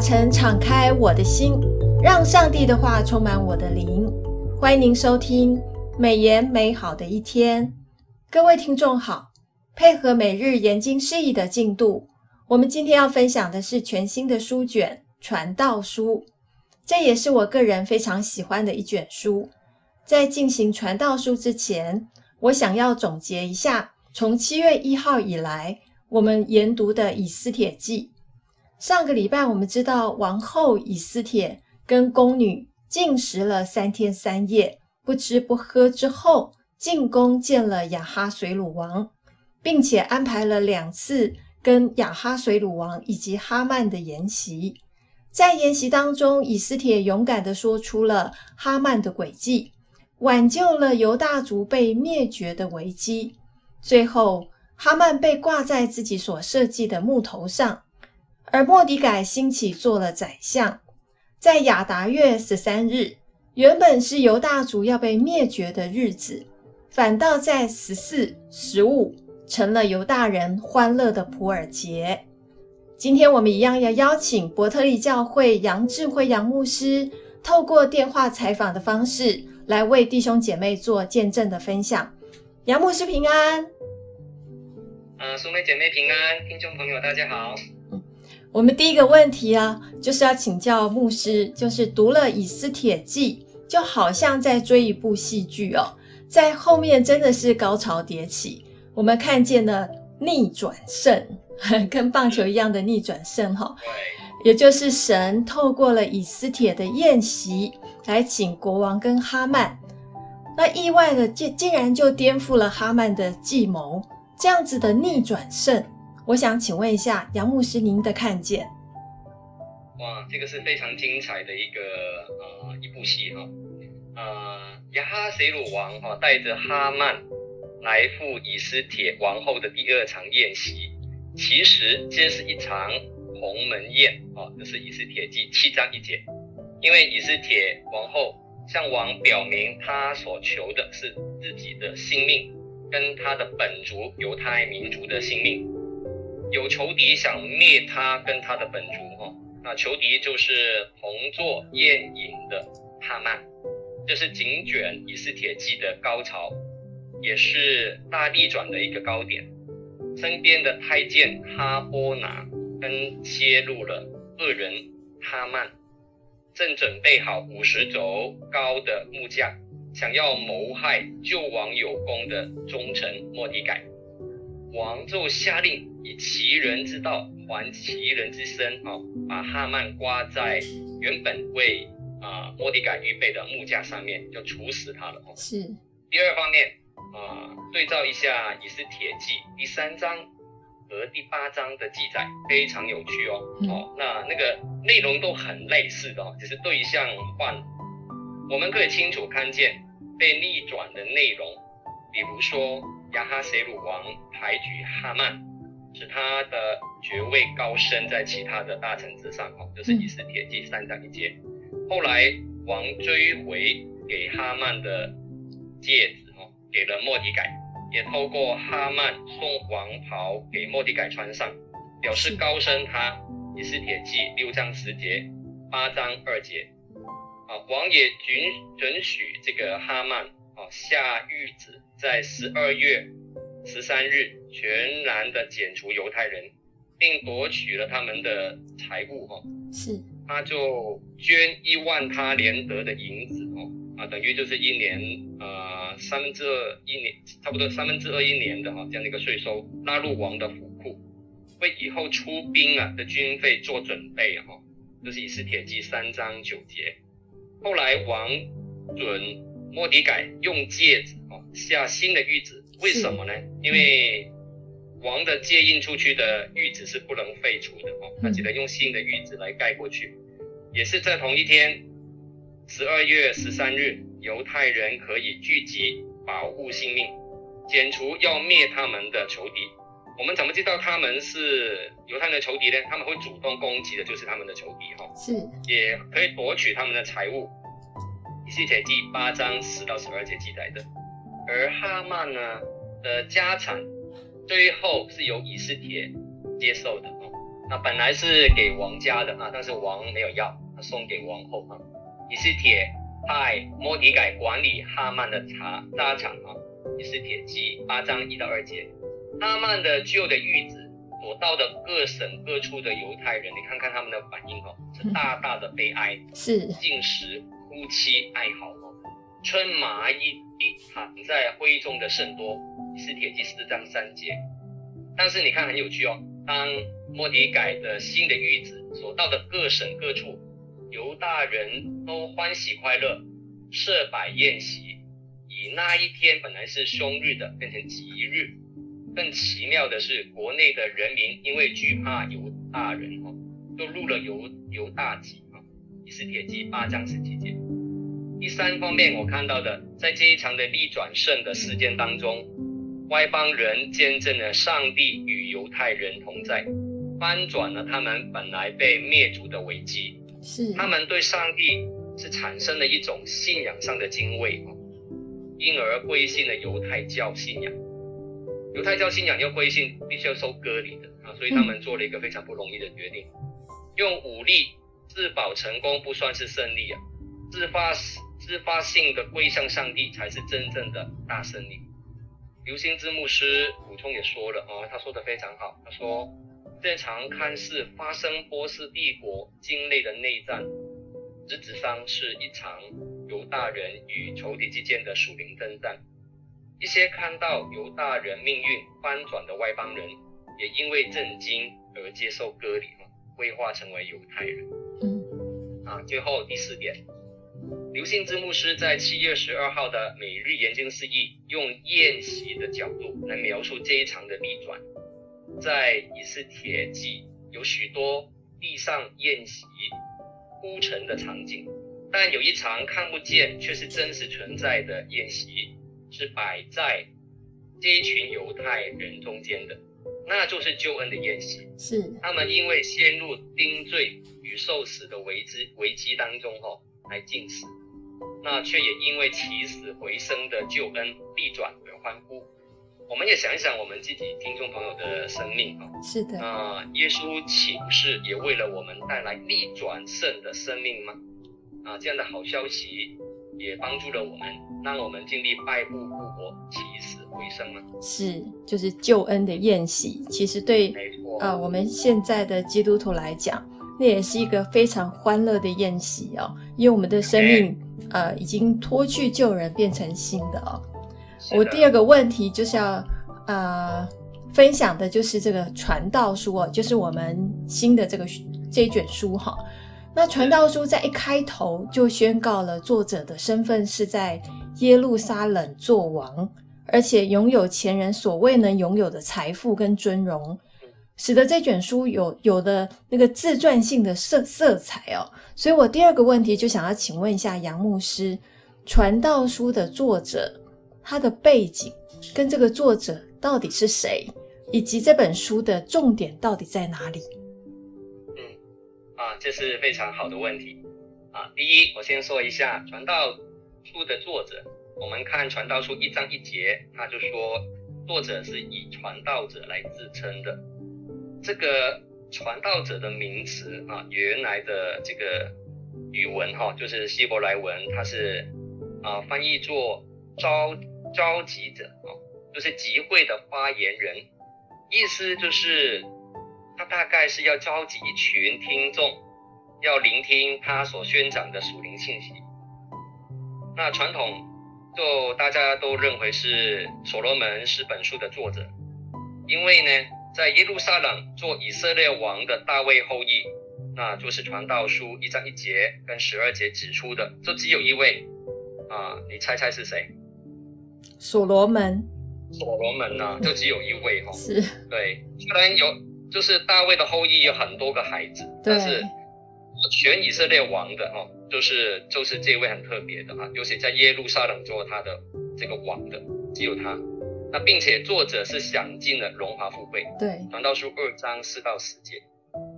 晨敞开我的心，让上帝的话充满我的灵。欢迎您收听美言美好的一天。各位听众好，配合每日研经释义的进度，我们今天要分享的是全新的书卷《传道书》，这也是我个人非常喜欢的一卷书。在进行《传道书》之前，我想要总结一下，从七月一号以来，我们研读的《以斯帖记》。上个礼拜，我们知道王后以斯帖跟宫女禁食了三天三夜，不吃不喝之后，进宫见了亚哈水鲁王，并且安排了两次跟亚哈水鲁王以及哈曼的筵席。在筵席当中，以斯帖勇敢地说出了哈曼的诡计，挽救了犹大族被灭绝的危机。最后，哈曼被挂在自己所设计的木头上。而莫迪改兴起做了宰相，在亚达月十三日，原本是犹大族要被灭绝的日子，反倒在十四、十五成了犹大人欢乐的普尔节。今天我们一样要邀请伯特利教会杨志辉杨牧师，透过电话采访的方式，来为弟兄姐妹做见证的分享。杨牧师平安，呃，淑妹姐妹平安，听众朋友大家好。我们第一个问题啊，就是要请教牧师，就是读了《以斯帖记》，就好像在追一部戏剧哦，在后面真的是高潮迭起，我们看见了逆转胜，跟棒球一样的逆转胜哈、哦，也就是神透过了以斯帖的宴席来请国王跟哈曼，那意外的竟竟然就颠覆了哈曼的计谋，这样子的逆转胜。我想请问一下杨牧师，您的看见？哇，这个是非常精彩的一个呃一部戏哈，呃亚哈随鲁王哈带着哈曼来赴以斯帖王后的第二场宴席，其实这是一场鸿门宴啊，这是以斯帖记七章一节，因为以斯帖王后向王表明她所求的是自己的性命，跟她的本族犹太民族的性命。有仇敌想灭他跟他的本族哈，那仇敌就是同坐宴饮的哈曼，这是警卷以斯帖记的高潮，也是大逆转的一个高点。身边的太监哈波拿跟揭露了恶人哈曼，正准备好五十肘高的木架，想要谋害救王有功的忠臣莫迪改。王就下令以其人之道还其人之身，啊，把哈曼挂在原本为啊末底改预备的木架上面，就处死他了。哦是。第二方面啊，对照一下以斯帖记第三章和第八章的记载，非常有趣哦。嗯、哦，那那个内容都很类似的哦，只是对象换，我们可以清楚看见被逆转的内容，比如说。亚哈随鲁王抬举哈曼，使他的爵位高升在其他的大臣之上，哦，就是以斯帖记三章一节。后来王追回给哈曼的戒指，哦，给了莫迪改，也透过哈曼送王袍给莫迪改穿上，表示高升他。以斯帖记六章十节，八章二节，啊，王也准准许这个哈曼，啊，下谕旨。在十二月十三日，全然的剪除犹太人，并夺取了他们的财物，哈，是，他就捐一万他连得的银子，哦，啊，等于就是一年，呃，三分之二一年，差不多三分之二一年的哈，这样的一个税收纳入王的府库，为以后出兵啊的军费做准备，哈，这是以斯帖记三章九节。后来王准莫迪改用戒指。下新的玉旨，为什么呢？因为王的借印出去的玉旨是不能废除的哦，他只能用新的玉旨来盖过去。也是在同一天，十二月十三日，犹太人可以聚集保护性命，剪除要灭他们的仇敌。我们怎么知道他们是犹太人的仇敌呢？他们会主动攻击的，就是他们的仇敌哈。是，也可以夺取他们的财物。以斯帖记八章十到十二节记载的。而哈曼呢的家产，最后是由以斯帖接受的哦。那本来是给王家的啊，但是王没有要，他送给王后啊。以斯帖派莫迪改管理哈曼的茶家产啊。以斯帖记八章一到二节，哈曼的旧的玉子所到的各省各处的犹太人，你看看他们的反应哦，是大大的悲哀，是禁食、哭泣、哀嚎哦，春麻一地躺在灰中的甚多。以斯帖记四章三节。但是你看很有趣哦，当末底改的新的谕旨所到的各省各处，犹大人都欢喜快乐，设摆宴席，以那一天本来是凶日的变成吉日。更奇妙的是，国内的人民因为惧怕犹大人哦，都入了犹犹大籍啊。以斯帖记八章十七节。第三方面，我看到的，在这一场的逆转胜的事件当中。外邦人见证了上帝与犹太人同在，翻转了他们本来被灭族的危机。是，他们对上帝是产生了一种信仰上的敬畏，因而归信了犹太教信仰。犹太教信仰要归信，必须要受割礼的啊，所以他们做了一个非常不容易的决定，嗯、用武力自保成功不算是胜利啊，自发自发性的归向上帝才是真正的大胜利。刘兴之牧师补充也说了啊，他说的非常好。他说，这场看似发生波斯帝国境内的内战，实质上是一场犹大人与仇敌之间的属灵征战。一些看到犹大人命运翻转的外邦人，也因为震惊而接受割礼，归化成为犹太人。嗯，啊，最后第四点。刘信之牧师在七月十二号的每日研经释义，用宴席的角度来描述这一场的逆转。在以斯帖记有许多地上宴席铺陈的场景，但有一场看不见却是真实存在的宴席，是摆在这一群犹太人中间的，那就是救恩的宴席。是他们因为陷入定罪与受死的危机危机当中，哦。来进食，那却也因为起死回生的救恩逆转而欢呼。我们也想一想我们自己听众朋友的生命啊，是的，那耶稣岂不是也为了我们带来逆转胜的生命吗？啊，这样的好消息也帮助了我们，让我们经历败部复活、起死回生吗？是，就是救恩的宴席。其实对，没错，呃，我们现在的基督徒来讲。那也是一个非常欢乐的宴席哦，因为我们的生命呃已经脱去旧人，变成新的哦。的我第二个问题就是要呃分享的就是这个传道书哦，就是我们新的这个这一卷书哈。那传道书在一开头就宣告了作者的身份是在耶路撒冷做王，而且拥有前人所未能拥有的财富跟尊荣。使得这卷书有有的那个自传性的色色彩哦，所以我第二个问题就想要请问一下杨牧师，传道书的作者他的背景跟这个作者到底是谁，以及这本书的重点到底在哪里？嗯，啊，这是非常好的问题啊。第一，我先说一下传道书的作者，我们看传道书一章一节，他就说作者是以传道者来自称的。这个传道者的名词啊，原来的这个语文哈、就是希伯来文，它是啊翻译作召召集者啊，就是集会的发言人，意思就是他大概是要召集一群听众，要聆听他所宣讲的属灵信息。那传统就大家都认为是所罗门是本书的作者，因为呢。在耶路撒冷做以色列王的大卫后裔，那就是传道书一章一节跟十二节指出的，就只有一位啊，你猜猜是谁？所罗门。所罗门呢、啊，就只有一位哈、哦。是。对，虽然有，就是大卫的后裔有很多个孩子，但是全以色列王的哦，就是就是这位很特别的啊，尤其在耶路撒冷做他的这个王的，只有他。那并且作者是享尽了荣华富贵，对，传道书二章四到十节，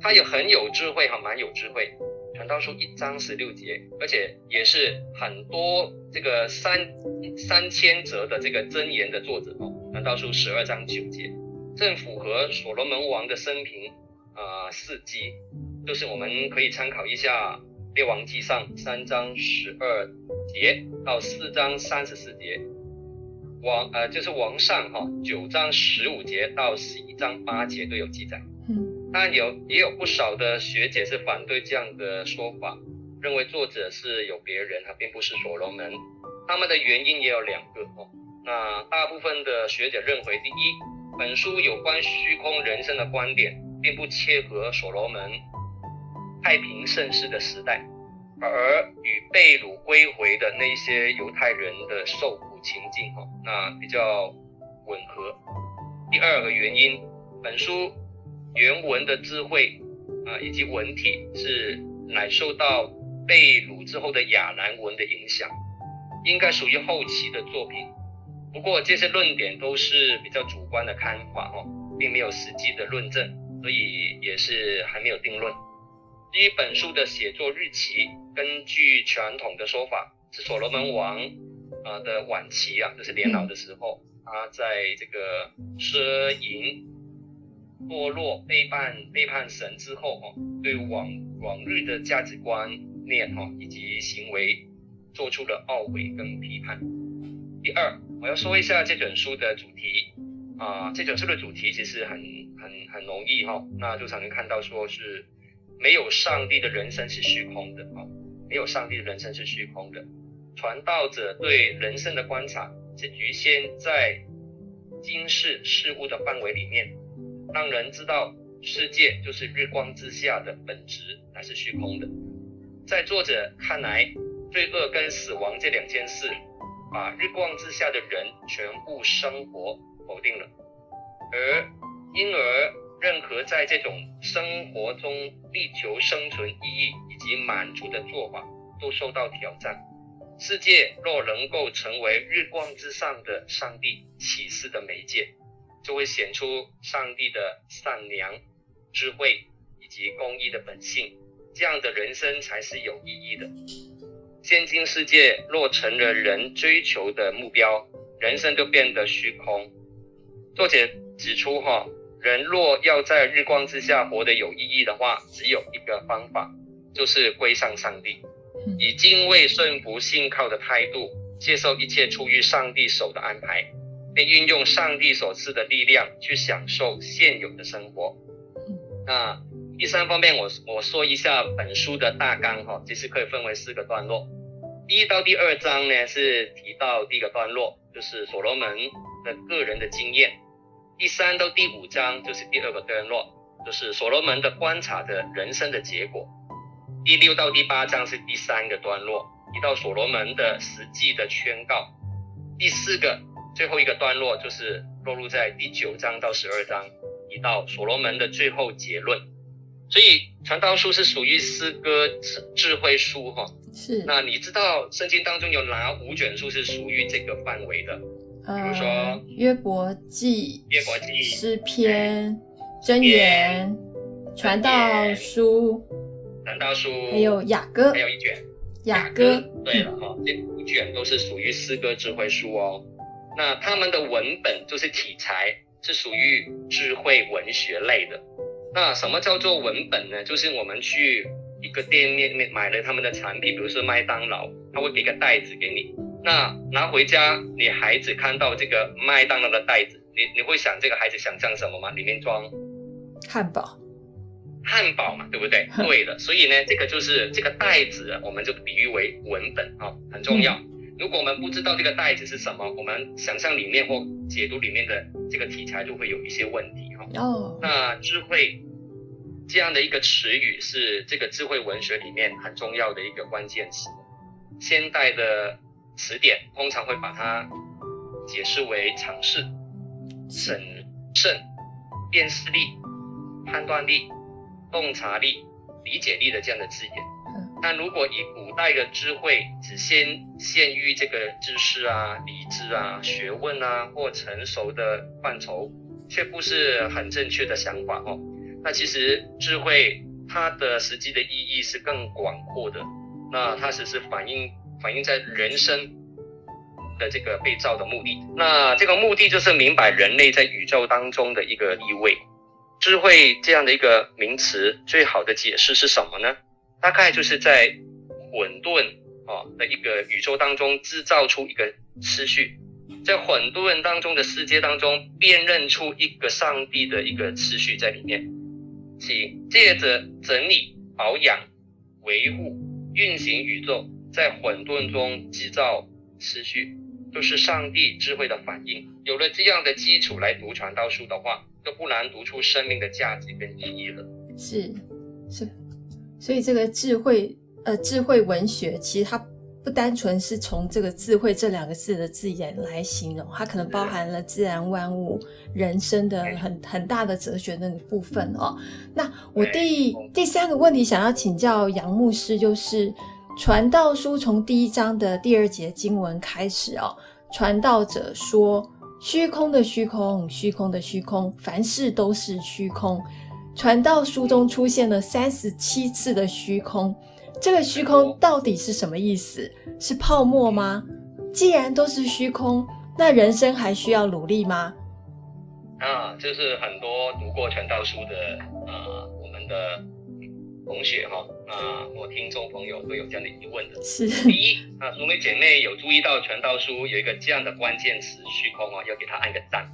他也很有智慧哈，蛮有智慧。传道书一章十六节，而且也是很多这个三三千则的这个箴言的作者哦。传道书十二章九节，正符合所罗门王的生平，啊、呃、事迹，就是我们可以参考一下《列王纪上》三章十二节到四章三十四节，王呃就是王上哈九章十五节到十一章八节都有记载。嗯，当然有也有不少的学姐是反对这样的说法，认为作者是有别人，他并不是所罗门。他们的原因也有两个哦。那大部分的学者认为，第一，本书有关虚空人生的观点，并不切合所罗门太平盛世的时代，而与被掳归回的那些犹太人的受苦情境哈，那比较吻合。第二个原因，本书原文的智慧啊以及文体是乃受到被掳之后的亚兰文的影响，应该属于后期的作品。不过这些论点都是比较主观的看法哦，并没有实际的论证，所以也是还没有定论。至于本书的写作日期，根据传统的说法，是所罗门王啊的晚期啊，就是年老的时候，他在这个奢淫、堕落、背叛、背叛神之后哈，对往往日的价值观念哈以及行为，做出了懊悔跟批判。第二。我要说一下这本书的主题啊，这本书的主题其实很很很容易哈，那就常能看到说是没有上帝的人生是虚空的啊，没有上帝的人生是虚空的。传道者对人生的观察是局限在今世事物的范围里面，让人知道世界就是日光之下的本质它是虚空的。在作者看来，罪恶跟死亡这两件事。把日光之下的人全部生活否定了，而因而任何在这种生活中力求生存意义以及满足的做法都受到挑战。世界若能够成为日光之上的上帝启示的媒介，就会显出上帝的善良、智慧以及公义的本性，这样的人生才是有意义的。现今世界若成了人追求的目标，人生就变得虚空。作者指出，哈，人若要在日光之下活得有意义的话，只有一个方法，就是归向上帝，以敬畏、顺服、信靠的态度，接受一切出于上帝手的安排，并运用上帝所赐的力量去享受现有的生活。那。第三方面，我我说一下本书的大纲哈，其实可以分为四个段落。第一到第二章呢是提到第一个段落，就是所罗门的个人的经验。第三到第五章就是第二个段落，就是所罗门的观察的人生的结果。第六到第八章是第三个段落，提到所罗门的实际的宣告。第四个最后一个段落就是落入在第九章到十二章，提到所罗门的最后结论。所以传道书是属于诗歌智智慧书哈，是。那你知道圣经当中有哪五卷书是属于这个范围的？呃、比如说约伯记、约伯记、诗篇、箴言、传道书、传道书，还有雅歌，还有一卷雅歌。对了哈，这五卷都是属于诗歌智慧书哦。那他们的文本就是题材是属于智慧文学类的。那什么叫做文本呢？就是我们去一个店面面买了他们的产品，比如说麦当劳，他会给个袋子给你。那拿回家，你孩子看到这个麦当劳的袋子，你你会想这个孩子想象什么吗？里面装汉堡，汉堡嘛，对不对？对的。所以呢，这个就是这个袋子，我们就比喻为文本啊，很重要。如果我们不知道这个袋子是什么，我们想象里面或解读里面的这个题材就会有一些问题。哦，那智慧这样的一个词语是这个智慧文学里面很重要的一个关键词。现代的词典通常会把它解释为尝试、审慎、辨识力、判断力、洞察力、理解力的这样的字眼。但如果以古代的智慧只限限于这个知识啊、理智啊、学问啊或成熟的范畴。却不是很正确的想法哦。那其实智慧它的实际的意义是更广阔的。那它只是反映反映在人生的这个被造的目的。那这个目的就是明白人类在宇宙当中的一个地位。智慧这样的一个名词，最好的解释是什么呢？大概就是在混沌啊的一个宇宙当中制造出一个次序，在混沌当中的世界当中辨认出一个上帝的一个次序在里面，即借着整理、保养、维护、运行宇宙，在混沌中制造次序，就是上帝智慧的反应。有了这样的基础来读传道书的话，就不难读出生命的价值跟意义了。是，是，所以这个智慧，呃，智慧文学其实它不单纯是从这个“智慧”这两个字的字眼来形容，它可能包含了自然万物、人生的很很大的哲学那个部分哦。那我第第三个问题想要请教杨牧师，就是传道书从第一章的第二节经文开始哦，传道者说。虚空的虚空，虚空的虚空，凡事都是虚空。传道书中出现了三十七次的虚空，这个虚空到底是什么意思？是泡沫吗？既然都是虚空，那人生还需要努力吗？啊，这是很多读过传道书的啊，我们的。同学哈，啊，我听众朋友都有这样的疑问的。是。第一，啊，淑美姐妹有注意到传道书有一个这样的关键词“虚空”哦，要给他按个赞，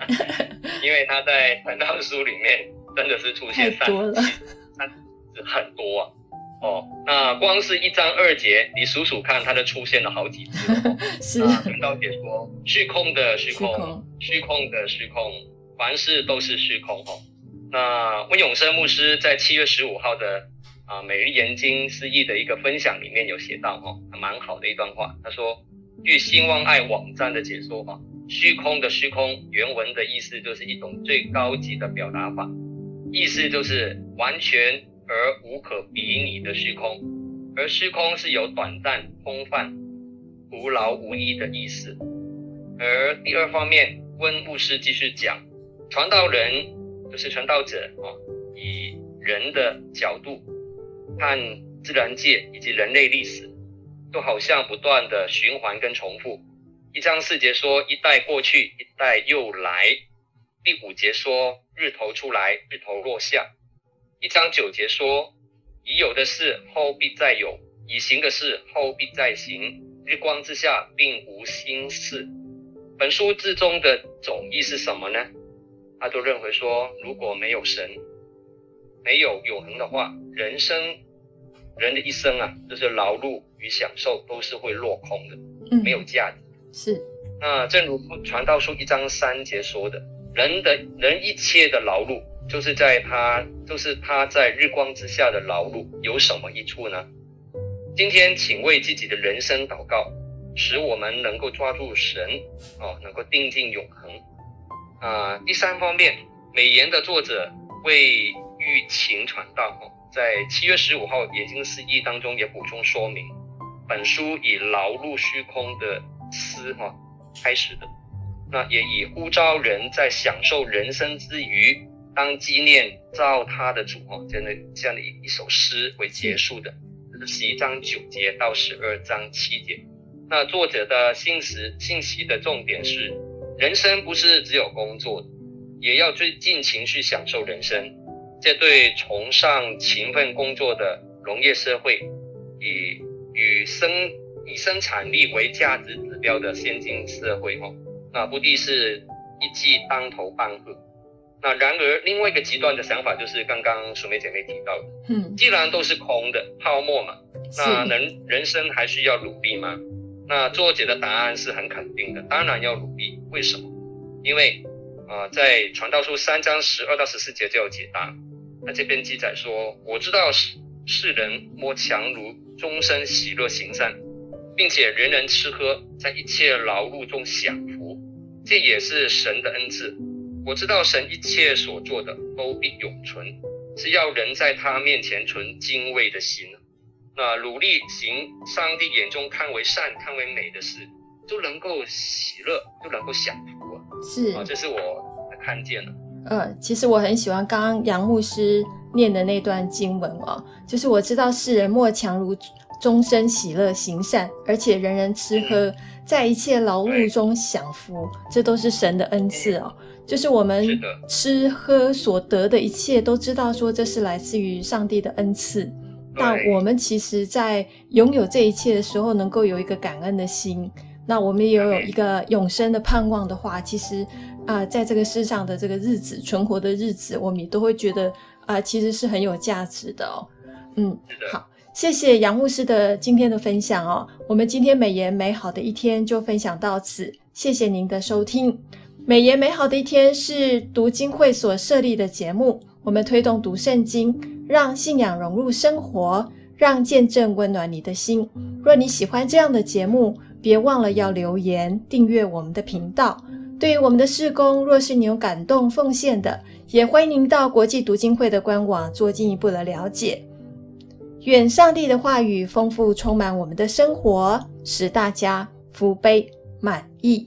因为他在传道书里面真的是出现三次，三次很多啊。哦，那光是一章二节，你数数看，它就出现了好几次。是。啊传道姐说：“虚空的虚空，虚空，虚空的虚空，凡事都是虚空。”哦。那温永生牧师在七月十五号的啊每日研经释义的一个分享里面有写到哈，蛮好的一段话。他说，据兴旺爱网站的解说哈，虚空的虚空原文的意思就是一种最高级的表达法，意思就是完全而无可比拟的虚空，而虚空是有短暂、空泛、徒劳无益的意思。而第二方面，温牧师继续讲，传道人。就是传道者哦，以人的角度看自然界以及人类历史，都好像不断的循环跟重复。一章四节说一代过去，一代又来；第五节说日头出来，日头落下；一章九节说已有的事后必再有，已行的事后必再行。日光之下并无新事。本书之中的总意是什么呢？他就认为说，如果没有神，没有永恒的话，人生人的一生啊，就是劳碌与享受都是会落空的，嗯、没有价值。是。那正如传道书一章三节说的，人的人一切的劳碌，就是在他就是他在日光之下的劳碌，有什么益处呢？今天，请为自己的人生祷告，使我们能够抓住神，哦，能够定睛永恒。啊、呃，第三方面，美言的作者为欲情传道，在七月十五号研经释义当中也补充说明，本书以劳碌虚空的诗哈开始的，那也以呼召人在享受人生之余，当纪念造他的主哈这样的这样的一一首诗为结束的，这是十一章九节到十二章七节。那作者的信息信息的重点是。人生不是只有工作，也要最尽情去享受人生。这对崇尚勤奋工作的农业社会，以与生以生产力为价值指标的先进社会，哦，那不必是一记当头棒喝。那然而，另外一个极端的想法就是刚刚淑梅姐妹提到的，嗯，既然都是空的泡沫嘛，那人人生还需要努力吗？那作者的答案是很肯定的，当然要努力。为什么？因为啊、在传道书三章十二到十四节就有解答。那这边记载说，我知道世世人摸强如终身喜乐行善，并且人人吃喝，在一切劳碌中享福，这也是神的恩赐。我知道神一切所做的都必永存，只要人在他面前存敬畏的心。那努力行上帝眼中看为善、看为美的事，就能够喜乐，就能够享福啊！是啊，这是我看见了。呃，其实我很喜欢刚刚杨牧师念的那段经文哦，就是我知道世人莫强如终身喜乐行善，而且人人吃喝，在一切劳碌中享福，这都是神的恩赐哦。就是我们吃喝所得的一切，都知道说这是来自于上帝的恩赐。那我们其实，在拥有这一切的时候，能够有一个感恩的心。那我们也有一个永生的盼望的话，其实啊、呃，在这个世上的这个日子，存活的日子，我们也都会觉得啊、呃，其实是很有价值的哦。嗯，好，谢谢杨牧师的今天的分享哦。我们今天美言美好的一天就分享到此，谢谢您的收听。美言美好的一天是读经会所设立的节目，我们推动读圣经，让信仰融入生活，让见证温暖你的心。若你喜欢这样的节目，别忘了要留言订阅我们的频道。对于我们的事工，若是你有感动奉献的，也欢迎您到国际读经会的官网做进一步的了解。愿上帝的话语丰富充满我们的生活，使大家福杯满溢。